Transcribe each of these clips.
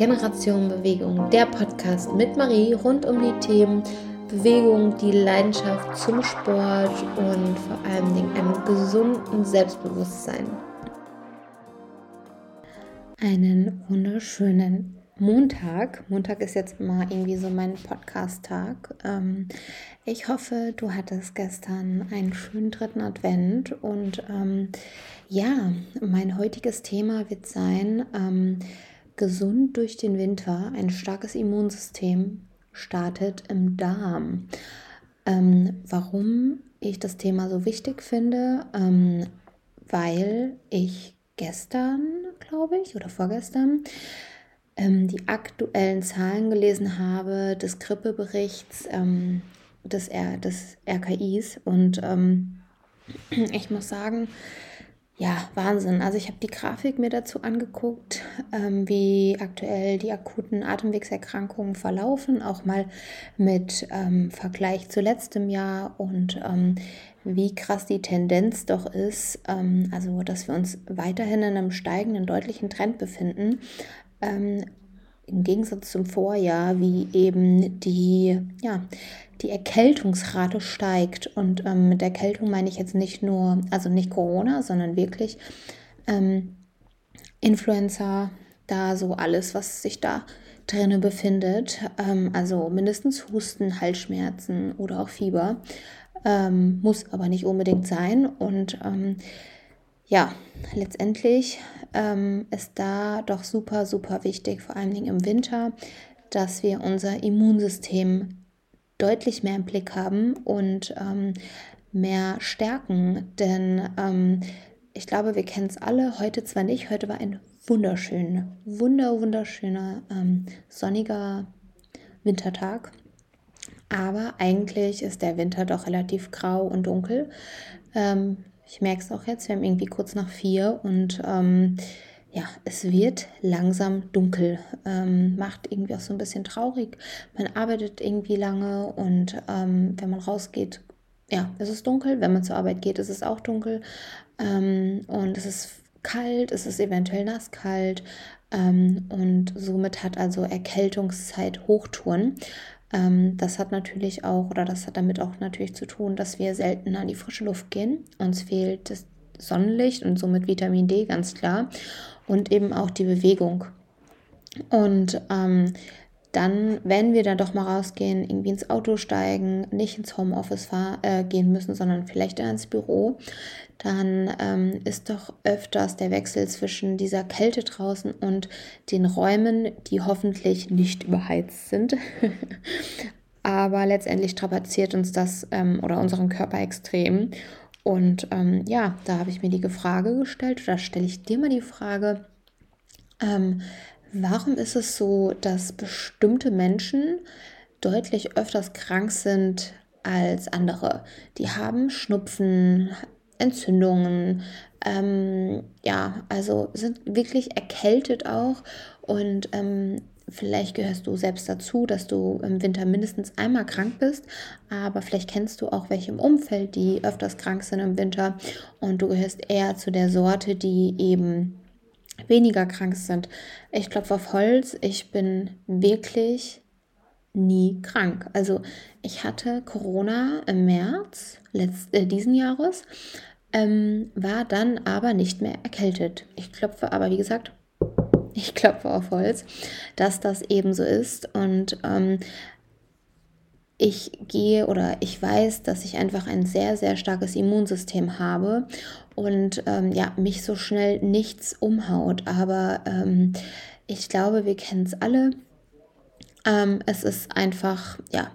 Generation Bewegung, der Podcast mit Marie rund um die Themen Bewegung, die Leidenschaft zum Sport und vor allem einem gesunden Selbstbewusstsein. Einen wunderschönen Montag. Montag ist jetzt immer irgendwie so mein Podcast-Tag. Ähm, ich hoffe, du hattest gestern einen schönen dritten Advent und ähm, ja, mein heutiges Thema wird sein, ähm, gesund durch den Winter, ein starkes Immunsystem startet im Darm. Ähm, warum ich das Thema so wichtig finde, ähm, weil ich gestern, glaube ich, oder vorgestern, ähm, die aktuellen Zahlen gelesen habe des Grippeberichts ähm, des, R des RKIs. Und ähm, ich muss sagen, ja, Wahnsinn. Also ich habe die Grafik mir dazu angeguckt, ähm, wie aktuell die akuten Atemwegserkrankungen verlaufen, auch mal mit ähm, Vergleich zu letztem Jahr und ähm, wie krass die Tendenz doch ist, ähm, also dass wir uns weiterhin in einem steigenden, deutlichen Trend befinden. Ähm, Im Gegensatz zum Vorjahr, wie eben die, ja, die Erkältungsrate steigt. Und ähm, mit Erkältung meine ich jetzt nicht nur, also nicht Corona, sondern wirklich ähm, Influenza, da so alles, was sich da drinne befindet. Ähm, also mindestens Husten, Halsschmerzen oder auch Fieber. Ähm, muss aber nicht unbedingt sein. Und ähm, ja, letztendlich ähm, ist da doch super, super wichtig, vor allen Dingen im Winter, dass wir unser Immunsystem deutlich mehr im Blick haben und ähm, mehr stärken. Denn ähm, ich glaube, wir kennen es alle. Heute zwar nicht, heute war ein wunderschöner, wunder, wunderschöner, ähm, sonniger Wintertag. Aber eigentlich ist der Winter doch relativ grau und dunkel. Ähm, ich merke es auch jetzt, wir haben irgendwie kurz nach vier und ähm, ja, es wird langsam dunkel. Ähm, macht irgendwie auch so ein bisschen traurig. Man arbeitet irgendwie lange und ähm, wenn man rausgeht, ja, es ist dunkel. Wenn man zur Arbeit geht, ist es auch dunkel. Ähm, und es ist kalt, es ist eventuell nasskalt. Ähm, und somit hat also Erkältungszeit Hochtouren. Ähm, das hat natürlich auch, oder das hat damit auch natürlich zu tun, dass wir selten an die frische Luft gehen. Uns fehlt das Sonnenlicht und somit Vitamin D, ganz klar und eben auch die Bewegung. Und ähm, dann, wenn wir dann doch mal rausgehen, irgendwie ins Auto steigen, nicht ins Homeoffice fahr, äh, gehen müssen, sondern vielleicht ins Büro, dann ähm, ist doch öfters der Wechsel zwischen dieser Kälte draußen und den Räumen, die hoffentlich nicht überheizt sind. Aber letztendlich strapaziert uns das ähm, oder unseren Körper extrem. Und ähm, ja, da habe ich mir die Frage gestellt, oder stelle ich dir mal die Frage, ähm, warum ist es so, dass bestimmte Menschen deutlich öfters krank sind als andere? Die haben Schnupfen, Entzündungen, ähm, ja, also sind wirklich erkältet auch und ähm, Vielleicht gehörst du selbst dazu, dass du im Winter mindestens einmal krank bist, aber vielleicht kennst du auch welche im Umfeld, die öfters krank sind im Winter und du gehörst eher zu der Sorte, die eben weniger krank sind. Ich klopfe auf Holz, ich bin wirklich nie krank. Also ich hatte Corona im März letzt, äh, diesen Jahres, ähm, war dann aber nicht mehr erkältet. Ich klopfe aber, wie gesagt, ich klopfe auf Holz, dass das eben so ist. Und ähm, ich gehe oder ich weiß, dass ich einfach ein sehr, sehr starkes Immunsystem habe und ähm, ja, mich so schnell nichts umhaut. Aber ähm, ich glaube, wir kennen es alle. Ähm, es ist einfach, ja,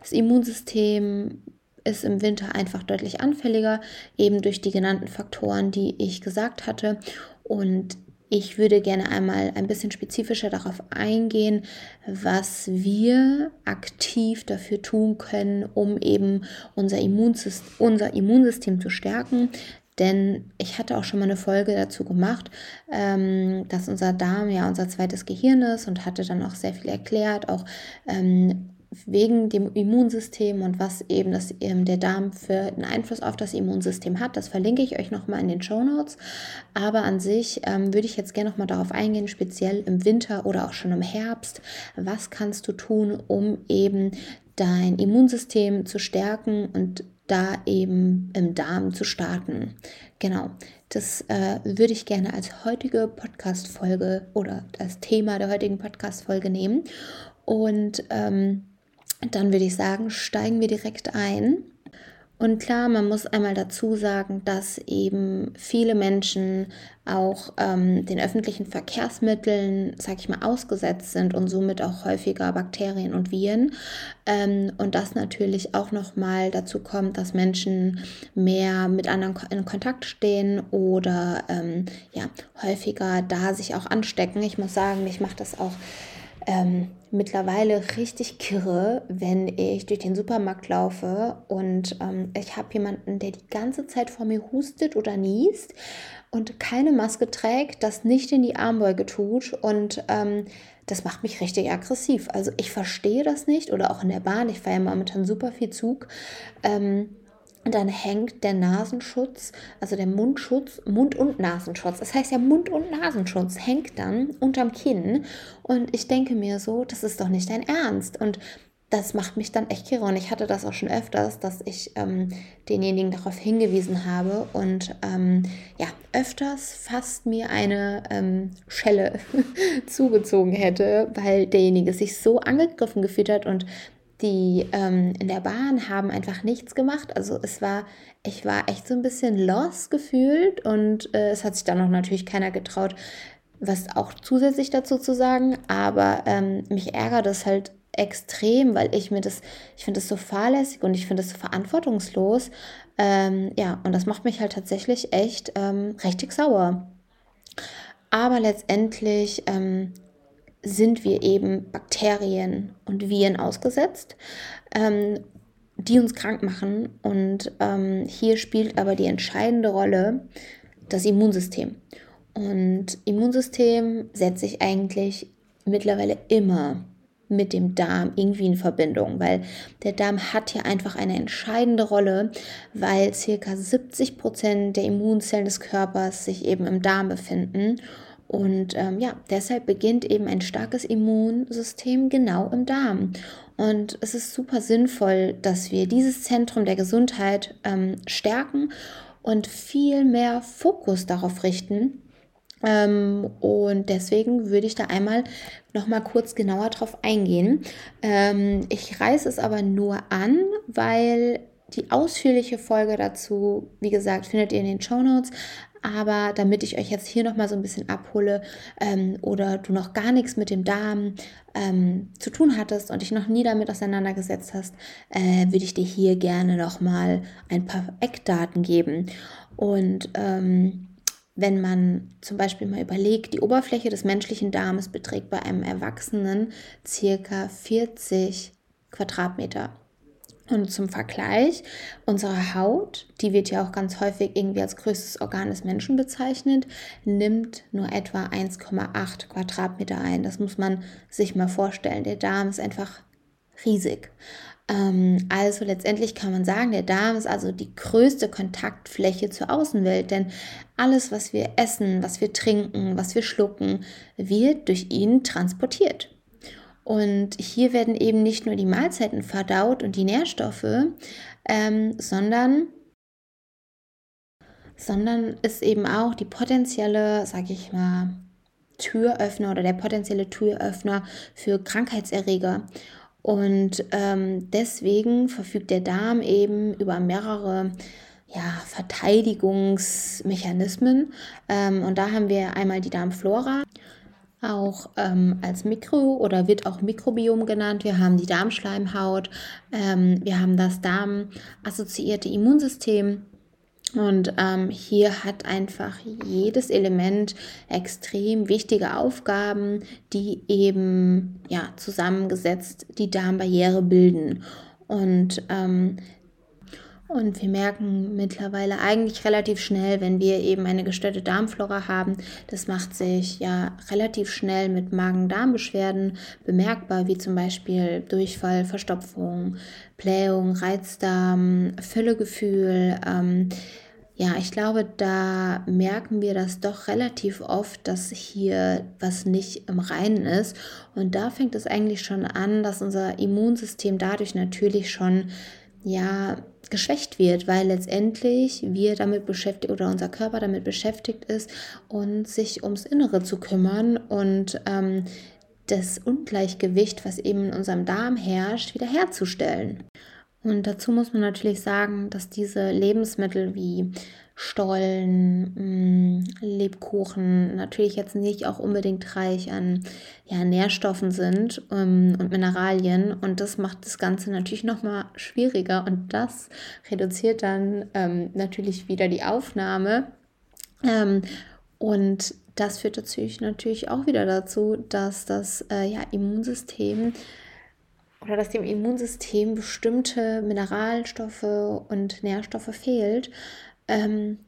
das Immunsystem ist im Winter einfach deutlich anfälliger, eben durch die genannten Faktoren, die ich gesagt hatte. Und ich würde gerne einmal ein bisschen spezifischer darauf eingehen, was wir aktiv dafür tun können, um eben unser Immunsystem, unser Immunsystem zu stärken. Denn ich hatte auch schon mal eine Folge dazu gemacht, ähm, dass unser Darm ja unser zweites Gehirn ist und hatte dann auch sehr viel erklärt, auch ähm, wegen dem Immunsystem und was eben das, ähm, der Darm für einen Einfluss auf das Immunsystem hat. Das verlinke ich euch nochmal in den Show Notes. Aber an sich ähm, würde ich jetzt gerne nochmal darauf eingehen, speziell im Winter oder auch schon im Herbst. Was kannst du tun, um eben dein Immunsystem zu stärken und da eben im Darm zu starten. Genau, das äh, würde ich gerne als heutige Podcast-Folge oder das Thema der heutigen Podcast-Folge nehmen. Und ähm, dann würde ich sagen, steigen wir direkt ein. Und klar, man muss einmal dazu sagen, dass eben viele Menschen auch ähm, den öffentlichen Verkehrsmitteln, sag ich mal, ausgesetzt sind und somit auch häufiger Bakterien und Viren. Ähm, und das natürlich auch nochmal dazu kommt, dass Menschen mehr mit anderen in Kontakt stehen oder ähm, ja, häufiger da sich auch anstecken. Ich muss sagen, mich macht das auch ähm, mittlerweile richtig kirre, wenn ich durch den Supermarkt laufe und ähm, ich habe jemanden, der die ganze Zeit vor mir hustet oder niest und keine Maske trägt, das nicht in die Armbeuge tut und ähm, das macht mich richtig aggressiv. Also ich verstehe das nicht oder auch in der Bahn, ich fahre ja momentan super viel Zug. Ähm, dann hängt der Nasenschutz, also der Mundschutz, Mund- und Nasenschutz, das heißt ja Mund- und Nasenschutz hängt dann unterm Kinn. Und ich denke mir so, das ist doch nicht dein Ernst. Und das macht mich dann echt kirre. Und ich hatte das auch schon öfters, dass ich ähm, denjenigen darauf hingewiesen habe. Und ähm, ja, öfters fast mir eine ähm, Schelle zugezogen hätte, weil derjenige sich so angegriffen gefühlt hat. Und die ähm, in der Bahn haben einfach nichts gemacht. Also es war, ich war echt so ein bisschen lost gefühlt und äh, es hat sich dann noch natürlich keiner getraut, was auch zusätzlich dazu zu sagen. Aber ähm, mich ärgert das halt extrem, weil ich mir das, ich finde das so fahrlässig und ich finde das so verantwortungslos. Ähm, ja, und das macht mich halt tatsächlich echt ähm, richtig sauer. Aber letztendlich ähm, sind wir eben Bakterien und Viren ausgesetzt, ähm, die uns krank machen. Und ähm, hier spielt aber die entscheidende Rolle das Immunsystem. Und Immunsystem setze ich eigentlich mittlerweile immer mit dem Darm irgendwie in Verbindung, weil der Darm hat ja einfach eine entscheidende Rolle, weil circa 70 Prozent der Immunzellen des Körpers sich eben im Darm befinden und ähm, ja, deshalb beginnt eben ein starkes Immunsystem genau im Darm. Und es ist super sinnvoll, dass wir dieses Zentrum der Gesundheit ähm, stärken und viel mehr Fokus darauf richten. Ähm, und deswegen würde ich da einmal noch mal kurz genauer drauf eingehen. Ähm, ich reiße es aber nur an, weil die ausführliche Folge dazu, wie gesagt, findet ihr in den Show Notes. Aber damit ich euch jetzt hier nochmal so ein bisschen abhole ähm, oder du noch gar nichts mit dem Darm ähm, zu tun hattest und dich noch nie damit auseinandergesetzt hast, äh, würde ich dir hier gerne nochmal ein paar Eckdaten geben. Und ähm, wenn man zum Beispiel mal überlegt, die Oberfläche des menschlichen Darmes beträgt bei einem Erwachsenen circa 40 Quadratmeter. Und zum Vergleich, unsere Haut, die wird ja auch ganz häufig irgendwie als größtes Organ des Menschen bezeichnet, nimmt nur etwa 1,8 Quadratmeter ein. Das muss man sich mal vorstellen. Der Darm ist einfach riesig. Ähm, also letztendlich kann man sagen, der Darm ist also die größte Kontaktfläche zur Außenwelt, denn alles, was wir essen, was wir trinken, was wir schlucken, wird durch ihn transportiert. Und hier werden eben nicht nur die Mahlzeiten verdaut und die Nährstoffe, ähm, sondern, sondern ist eben auch die potenzielle, sage ich mal, Türöffner oder der potenzielle Türöffner für Krankheitserreger. Und ähm, deswegen verfügt der Darm eben über mehrere ja, Verteidigungsmechanismen. Ähm, und da haben wir einmal die Darmflora auch ähm, als Mikro oder wird auch Mikrobiom genannt. Wir haben die Darmschleimhaut, ähm, wir haben das darmassoziierte Immunsystem. Und ähm, hier hat einfach jedes Element extrem wichtige Aufgaben, die eben ja, zusammengesetzt die Darmbarriere bilden. Und ähm, Und wir merken mittlerweile eigentlich relativ schnell, wenn wir eben eine gestörte Darmflora haben, das macht sich ja relativ schnell mit Magen-Darm-Beschwerden bemerkbar, wie zum Beispiel Durchfall, Verstopfung, Blähung, Reizdarm, Füllegefühl. Ähm, ja, ich glaube, da merken wir das doch relativ oft, dass hier was nicht im Reinen ist. Und da fängt es eigentlich schon an, dass unser Immunsystem dadurch natürlich schon ja geschwächt wird, weil letztendlich wir damit beschäftigt oder unser Körper damit beschäftigt ist und sich ums Innere zu kümmern und ähm, das Ungleichgewicht, was eben in unserem Darm herrscht, wiederherzustellen. Und dazu muss man natürlich sagen, dass diese Lebensmittel wie Stollen, mm, Lebkuchen natürlich jetzt nicht auch unbedingt reich an ja, Nährstoffen sind ähm, und Mineralien. Und das macht das Ganze natürlich nochmal schwieriger und das reduziert dann ähm, natürlich wieder die Aufnahme. Ähm, und das führt natürlich, natürlich auch wieder dazu, dass das äh, ja, Immunsystem oder dass dem Immunsystem bestimmte Mineralstoffe und Nährstoffe fehlt, ähm,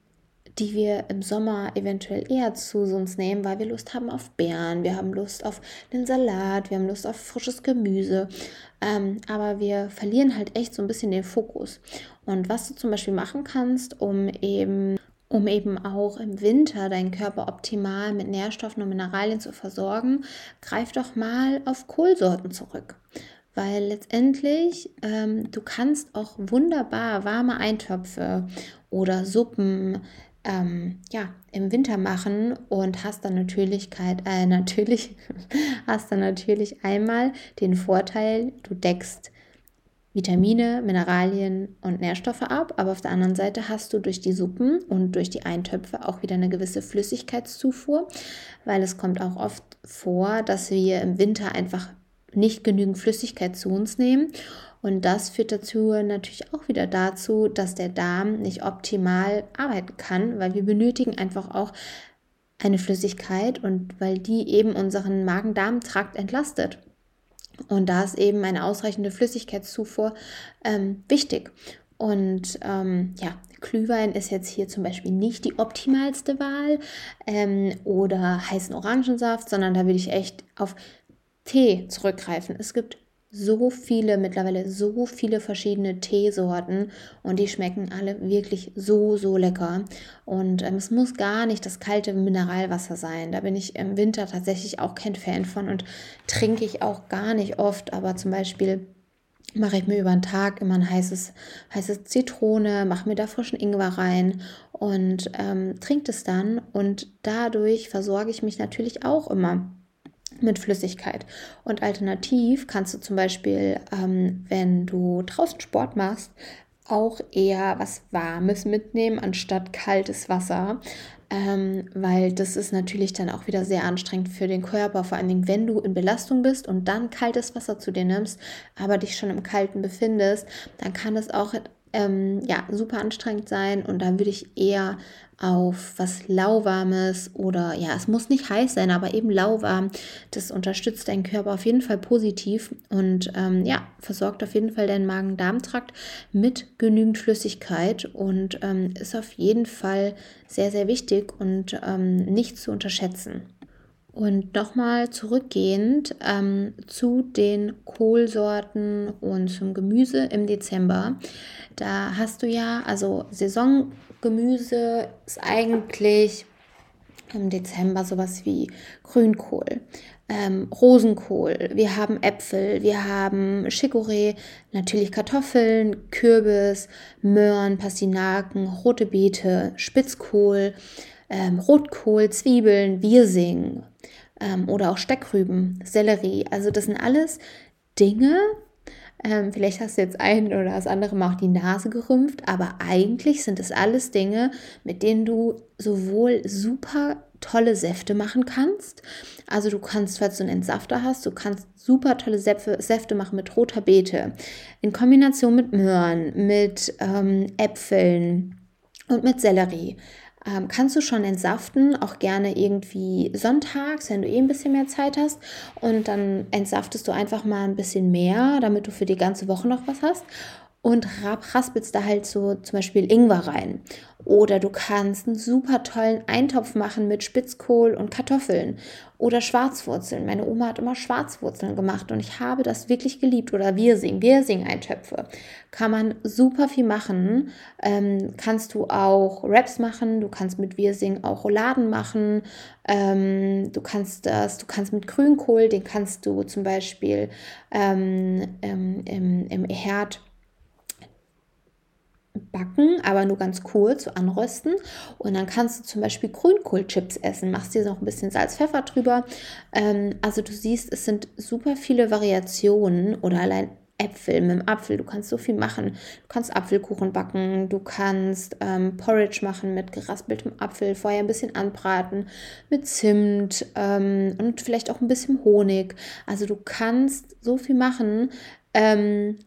die wir im Sommer eventuell eher zu uns nehmen, weil wir Lust haben auf Beeren, wir haben Lust auf den Salat, wir haben Lust auf frisches Gemüse. Ähm, aber wir verlieren halt echt so ein bisschen den Fokus. Und was du zum Beispiel machen kannst, um eben um eben auch im Winter deinen Körper optimal mit Nährstoffen und Mineralien zu versorgen, greif doch mal auf Kohlsorten zurück weil letztendlich ähm, du kannst auch wunderbar warme Eintöpfe oder Suppen ähm, ja, im Winter machen und hast dann Natürlichkeit, äh, natürlich, hast dann natürlich einmal den Vorteil, du deckst Vitamine, Mineralien und Nährstoffe ab, aber auf der anderen Seite hast du durch die Suppen und durch die Eintöpfe auch wieder eine gewisse Flüssigkeitszufuhr, weil es kommt auch oft vor, dass wir im Winter einfach nicht genügend Flüssigkeit zu uns nehmen. Und das führt dazu natürlich auch wieder dazu, dass der Darm nicht optimal arbeiten kann, weil wir benötigen einfach auch eine Flüssigkeit und weil die eben unseren Magen-Darm-Trakt entlastet. Und da ist eben eine ausreichende Flüssigkeitszufuhr ähm, wichtig. Und ähm, ja, Glühwein ist jetzt hier zum Beispiel nicht die optimalste Wahl ähm, oder heißen Orangensaft, sondern da würde ich echt auf Tee zurückgreifen. Es gibt so viele, mittlerweile so viele verschiedene Teesorten und die schmecken alle wirklich so, so lecker. Und ähm, es muss gar nicht das kalte Mineralwasser sein. Da bin ich im Winter tatsächlich auch kein Fan von und trinke ich auch gar nicht oft. Aber zum Beispiel mache ich mir über den Tag immer ein heißes, heißes Zitrone, mache mir da frischen Ingwer rein und ähm, trinke es dann. Und dadurch versorge ich mich natürlich auch immer mit Flüssigkeit. Und alternativ kannst du zum Beispiel, ähm, wenn du draußen Sport machst, auch eher was Warmes mitnehmen anstatt kaltes Wasser, ähm, weil das ist natürlich dann auch wieder sehr anstrengend für den Körper, vor allen Dingen, wenn du in Belastung bist und dann kaltes Wasser zu dir nimmst, aber dich schon im Kalten befindest, dann kann es auch ähm, ja, super anstrengend sein und da würde ich eher auf was lauwarmes oder ja, es muss nicht heiß sein, aber eben lauwarm. Das unterstützt deinen Körper auf jeden Fall positiv und ähm, ja, versorgt auf jeden Fall deinen Magen-Darm-Trakt mit genügend Flüssigkeit und ähm, ist auf jeden Fall sehr, sehr wichtig und ähm, nicht zu unterschätzen. Und nochmal zurückgehend ähm, zu den Kohlsorten und zum Gemüse im Dezember. Da hast du ja, also Saisongemüse ist eigentlich im Dezember sowas wie Grünkohl, ähm, Rosenkohl, wir haben Äpfel, wir haben Chicorée, natürlich Kartoffeln, Kürbis, Möhren, Pastinaken, rote Beete, Spitzkohl, ähm, Rotkohl, Zwiebeln, Wirsing ähm, oder auch Steckrüben, Sellerie. Also das sind alles Dinge, ähm, vielleicht hast du jetzt ein oder das andere Mal auch die Nase gerümpft, aber eigentlich sind es alles Dinge, mit denen du sowohl super tolle Säfte machen kannst. Also du kannst, falls du einen Entsafter hast, du kannst super tolle Säfte, machen mit roter Beete, in Kombination mit Möhren, mit ähm, Äpfeln und mit Sellerie ähm, kannst du schon entsaften, auch gerne irgendwie sonntags, wenn du eh ein bisschen mehr Zeit hast. Und dann entsaftest du einfach mal ein bisschen mehr, damit du für die ganze Woche noch was hast. Und raspelst da halt so zum Beispiel Ingwer rein. Oder du kannst einen super tollen Eintopf machen mit Spitzkohl und Kartoffeln oder Schwarzwurzeln. Meine Oma hat immer Schwarzwurzeln gemacht und ich habe das wirklich geliebt. Oder Wirsing, Wirsing-Eintöpfe. Kann man super viel machen. Ähm, kannst du auch Wraps machen, du kannst mit Wirsing auch Rouladen machen. Ähm, du kannst das, du kannst mit Grünkohl, den kannst du zum Beispiel ähm, im, im Herd backen, aber nur ganz kurz, so anrösten. Und dann kannst du zum Beispiel Grünkohlchips essen. Machst dir noch ein bisschen Salz, Pfeffer drüber. Ähm, also du siehst, es sind super viele Variationen oder allein Äpfel, mit dem Apfel, du kannst so viel machen. Du kannst Apfelkuchen backen, du kannst ähm, Porridge machen mit geraspeltem Apfel, vorher ein bisschen anbraten, mit Zimt ähm, und vielleicht auch ein bisschen Honig. Also du kannst so viel machen. Ähm,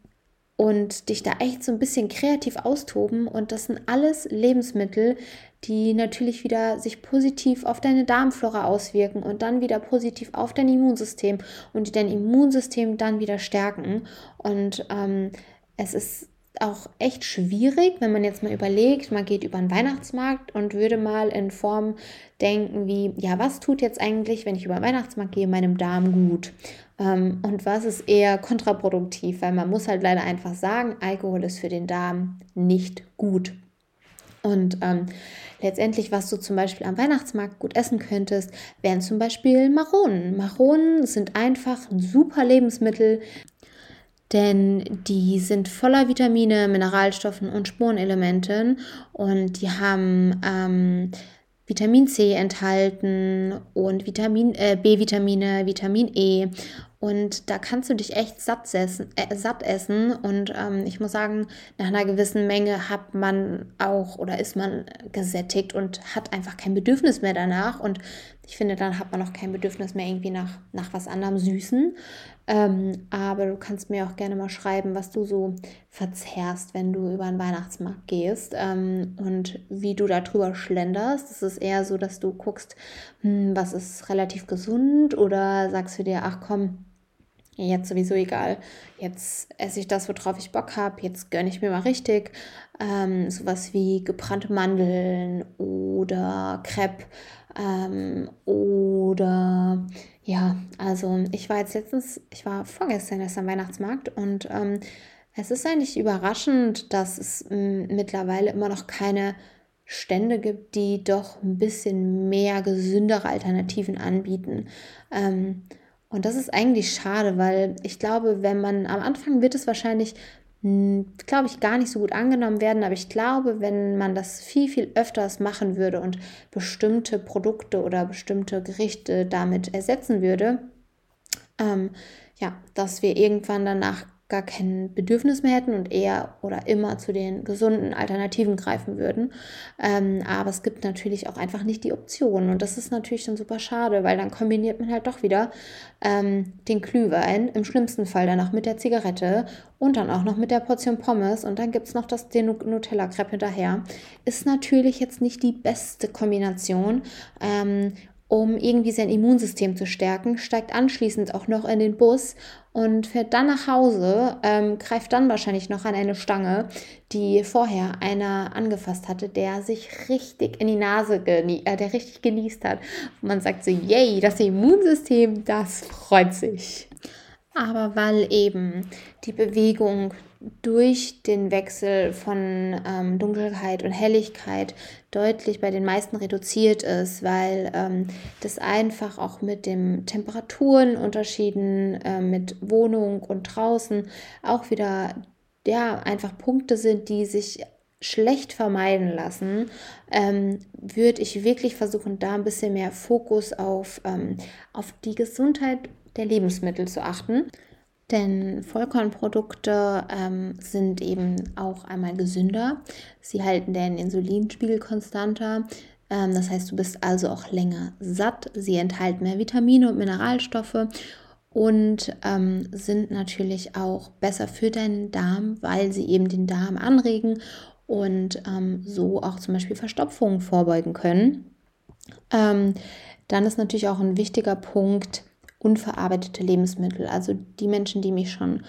und dich da echt so ein bisschen kreativ austoben. Und das sind alles Lebensmittel, die natürlich wieder sich positiv auf deine Darmflora auswirken und dann wieder positiv auf dein Immunsystem und die dein Immunsystem dann wieder stärken. Und ähm, es ist auch echt schwierig, wenn man jetzt mal überlegt, man geht über einen Weihnachtsmarkt und würde mal in Form denken wie, ja, was tut jetzt eigentlich, wenn ich über den Weihnachtsmarkt gehe, meinem Darm gut? Ähm, und was ist eher kontraproduktiv, weil man muss halt leider einfach sagen, Alkohol ist für den Darm nicht gut. Und ähm, letztendlich, was du zum Beispiel am Weihnachtsmarkt gut essen könntest, wären zum Beispiel Maronen. Maronen sind einfach ein super Lebensmittel, denn die sind voller Vitamine, Mineralstoffen und Spurenelementen und die haben ähm, Vitamin C enthalten und Vitamin, äh, B-Vitamine, Vitamin E. Und da kannst du dich echt satt essen. Äh, satt essen. Und ähm, ich muss sagen, nach einer gewissen Menge hat man auch oder ist man gesättigt und hat einfach kein Bedürfnis mehr danach. Und ich finde, dann hat man auch kein Bedürfnis mehr irgendwie nach, nach was anderem Süßen. Ähm, aber du kannst mir auch gerne mal schreiben, was du so verzehrst, wenn du über den Weihnachtsmarkt gehst ähm, und wie du da drüber schlenderst. Es ist eher so, dass du guckst, hm, was ist relativ gesund oder sagst du dir, ach komm, jetzt sowieso egal. Jetzt esse ich das, worauf ich Bock habe. Jetzt gönne ich mir mal richtig. Ähm, sowas wie gebrannte Mandeln oder Crepe ähm, oder ja, also ich war jetzt letztens, ich war vorgestern erst am Weihnachtsmarkt und ähm, es ist eigentlich überraschend, dass es m, mittlerweile immer noch keine Stände gibt, die doch ein bisschen mehr gesündere Alternativen anbieten. Ähm, und das ist eigentlich schade, weil ich glaube, wenn man am Anfang wird es wahrscheinlich glaube ich, gar nicht so gut angenommen werden. Aber ich glaube, wenn man das viel, viel öfters machen würde und bestimmte Produkte oder bestimmte Gerichte damit ersetzen würde, ähm, ja, dass wir irgendwann danach gar kein Bedürfnis mehr hätten und eher oder immer zu den gesunden Alternativen greifen würden. Ähm, aber es gibt natürlich auch einfach nicht die Optionen und das ist natürlich dann super schade, weil dann kombiniert man halt doch wieder ähm, den Glühwein, im schlimmsten Fall dann auch mit der Zigarette und dann auch noch mit der Portion Pommes und dann gibt es noch das, den Nutella-Crepe hinterher. Ist natürlich jetzt nicht die beste Kombination. Ähm, um irgendwie sein Immunsystem zu stärken, steigt anschließend auch noch in den Bus und fährt dann nach Hause, ähm, greift dann wahrscheinlich noch an eine Stange, die vorher einer angefasst hatte, der sich richtig in die Nase, äh, der richtig genießt hat. Und man sagt so, yay, das Immunsystem, das freut sich. Aber weil eben die Bewegung durch den Wechsel von ähm, Dunkelheit und Helligkeit deutlich bei den meisten reduziert ist, weil ähm, das einfach auch mit den Temperaturenunterschieden äh, mit Wohnung und draußen auch wieder ja einfach Punkte sind, die sich schlecht vermeiden lassen, ähm, würde ich wirklich versuchen, da ein bisschen mehr Fokus auf, ähm, auf die Gesundheit der Lebensmittel zu achten. Denn Vollkornprodukte ähm, sind eben auch einmal gesünder. Sie halten den Insulinspiegel konstanter. Ähm, das heißt, du bist also auch länger satt. Sie enthalten mehr Vitamine und Mineralstoffe und ähm, sind natürlich auch besser für deinen Darm, weil sie eben den Darm anregen und ähm, so auch zum Beispiel Verstopfungen vorbeugen können. Ähm, dann ist natürlich auch ein wichtiger Punkt, unverarbeitete Lebensmittel. Also die Menschen, die mich schon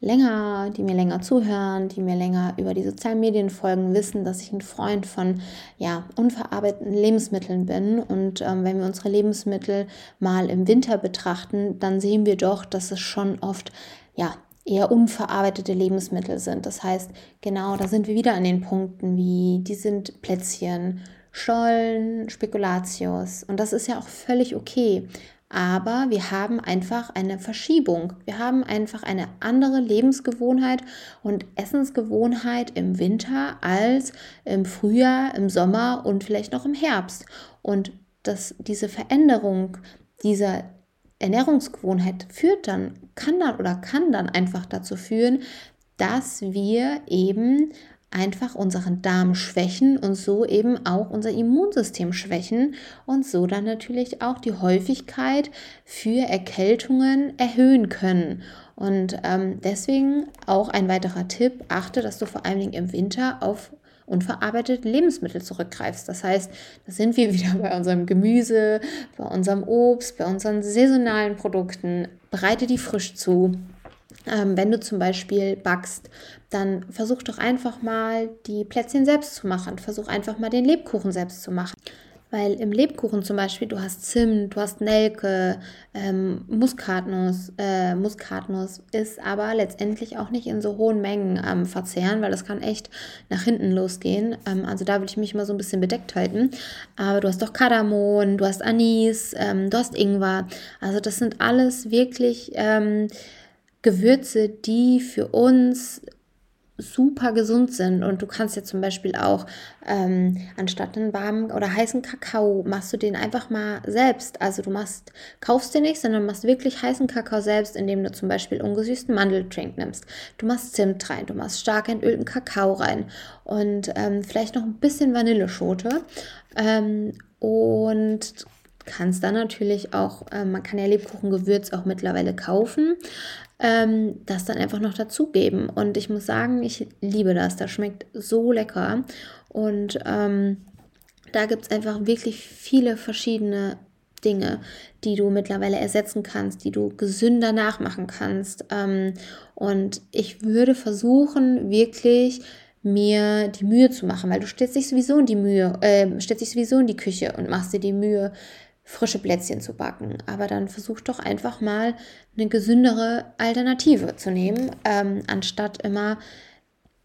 länger, die mir länger zuhören, die mir länger über die sozialen Medien folgen, wissen, dass ich ein Freund von ja, unverarbeiteten Lebensmitteln bin. Und ähm, wenn wir unsere Lebensmittel mal im Winter betrachten, dann sehen wir doch, dass es schon oft ja, eher unverarbeitete Lebensmittel sind. Das heißt, genau, da sind wir wieder an den Punkten wie, die sind Plätzchen, Schollen, Spekulatius. Und das ist ja auch völlig okay. Aber wir haben einfach eine Verschiebung. Wir haben einfach eine andere Lebensgewohnheit und Essensgewohnheit im Winter als im Frühjahr, im Sommer und vielleicht noch im Herbst. Und dass diese Veränderung dieser Ernährungsgewohnheit führt dann, kann dann oder kann dann einfach dazu führen, dass wir eben einfach unseren Darm schwächen und so eben auch unser Immunsystem schwächen und so dann natürlich auch die Häufigkeit für Erkältungen erhöhen können. Und ähm, deswegen auch ein weiterer Tipp, achte, dass du vor allen Dingen im Winter auf unverarbeitete Lebensmittel zurückgreifst. Das heißt, da sind wir wieder bei unserem Gemüse, bei unserem Obst, bei unseren saisonalen Produkten. Bereite die frisch zu. Ähm, wenn du zum Beispiel backst, dann versuch doch einfach mal die Plätzchen selbst zu machen. Versuch einfach mal den Lebkuchen selbst zu machen. Weil im Lebkuchen zum Beispiel, du hast Zimt, du hast Nelke, ähm, Muskatnuss. Äh, Muskatnuss ist aber letztendlich auch nicht in so hohen Mengen ähm, Verzehren, weil das kann echt nach hinten losgehen. Ähm, also da würde ich mich immer so ein bisschen bedeckt halten. Aber du hast doch Kardamom, du hast Anis, ähm, du hast Ingwer. Also das sind alles wirklich ähm, Gewürze, die für uns super gesund sind. Und du kannst ja zum Beispiel auch ähm, anstatt einen warmen oder heißen Kakao, machst du den einfach mal selbst. Also du machst, kaufst den nicht, sondern machst wirklich heißen Kakao selbst, indem du zum Beispiel ungesüßten Mandeldrink nimmst. Du machst Zimt rein, du machst stark entölten Kakao rein und ähm, vielleicht noch ein bisschen Vanilleschote. Ähm, und kannst dann natürlich auch, äh, man kann ja Lebkuchengewürz auch mittlerweile kaufen ähm, das dann einfach noch dazugeben. Und ich muss sagen, ich liebe das. Das schmeckt so lecker. Und ähm, da gibt es einfach wirklich viele verschiedene Dinge, die du mittlerweile ersetzen kannst, die du gesünder nachmachen kannst. Ähm, und ich würde versuchen, wirklich mir die Mühe zu machen, weil du stellst dich sowieso in die Mühe, äh, stellst dich sowieso in die Küche und machst dir die Mühe, frische Plätzchen zu backen. Aber dann versuch doch einfach mal eine gesündere Alternative zu nehmen, ähm, anstatt immer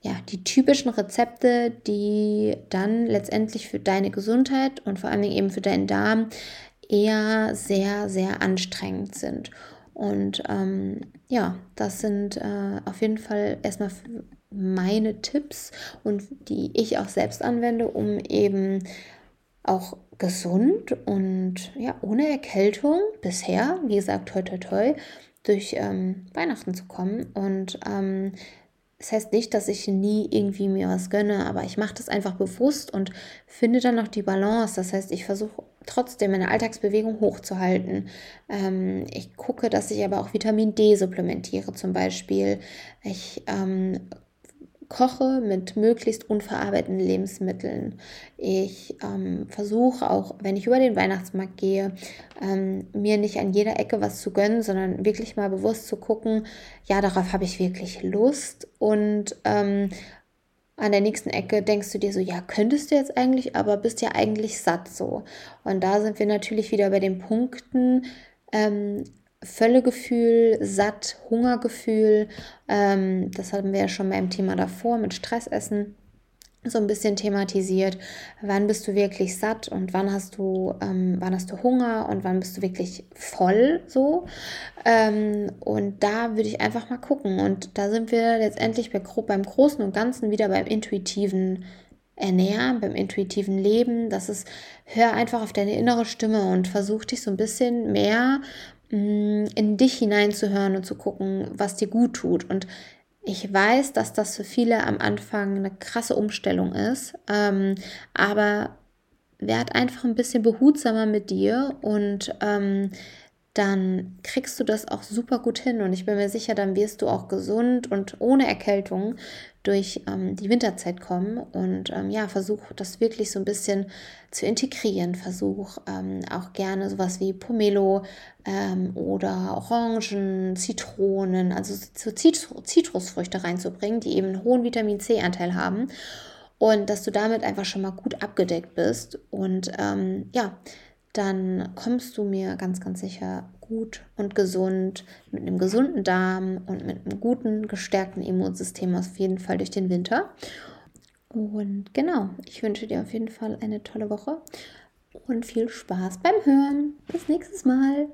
ja, die typischen Rezepte, die dann letztendlich für deine Gesundheit und vor allem eben für deinen Darm eher sehr, sehr anstrengend sind. Und ähm, ja, das sind äh, auf jeden Fall erstmal meine Tipps und die ich auch selbst anwende, um eben auch gesund und ja, ohne Erkältung bisher, wie gesagt, toi toi toi, durch ähm, Weihnachten zu kommen. Und ähm, das heißt nicht, dass ich nie irgendwie mir was gönne, aber ich mache das einfach bewusst und finde dann noch die Balance. Das heißt, ich versuche trotzdem meine Alltagsbewegung hochzuhalten. Ähm, ich gucke, dass ich aber auch Vitamin D supplementiere zum Beispiel. Ich ähm, koche mit möglichst unverarbeiteten Lebensmitteln. Ich ähm, versuche auch, wenn ich über den Weihnachtsmarkt gehe, ähm, mir nicht an jeder Ecke was zu gönnen, sondern wirklich mal bewusst zu gucken, ja, darauf habe ich wirklich Lust und ähm, an der nächsten Ecke denkst du dir so, ja, könntest du jetzt eigentlich, aber bist ja eigentlich satt so. Und da sind wir natürlich wieder bei den Punkten, ähm, Völlegefühl, satt, Hungergefühl. Ähm, das hatten wir ja schon beim Thema davor mit Stressessen so ein bisschen thematisiert. Wann bist du wirklich satt und wann hast du, ähm, wann hast du Hunger und wann bist du wirklich voll so. Ähm, und da würde ich einfach mal gucken. Und da sind wir letztendlich bei, beim Großen und Ganzen wieder beim intuitiven Ernähren, beim intuitiven Leben. Das ist, hör einfach auf deine innere Stimme und versuch dich so ein bisschen mehr in dich hineinzuhören und zu gucken, was dir gut tut. Und ich weiß, dass das für viele am Anfang eine krasse Umstellung ist, ähm, aber werd einfach ein bisschen behutsamer mit dir und ähm, dann kriegst du das auch super gut hin. Und ich bin mir sicher, dann wirst du auch gesund und ohne Erkältung durch ähm, die Winterzeit kommen. Und ähm, ja, versuch das wirklich so ein bisschen zu integrieren. Versuch ähm, auch gerne sowas wie Pomelo ähm, oder Orangen, Zitronen, also so Zitrusfrüchte reinzubringen, die eben einen hohen Vitamin C-Anteil haben. Und dass du damit einfach schon mal gut abgedeckt bist. Und ähm, ja, dann kommst du mir ganz, ganz sicher gut und gesund, mit einem gesunden Darm und mit einem guten, gestärkten Immunsystem auf jeden Fall durch den Winter. Und genau, ich wünsche dir auf jeden Fall eine tolle Woche und viel Spaß beim Hören. Bis nächstes Mal.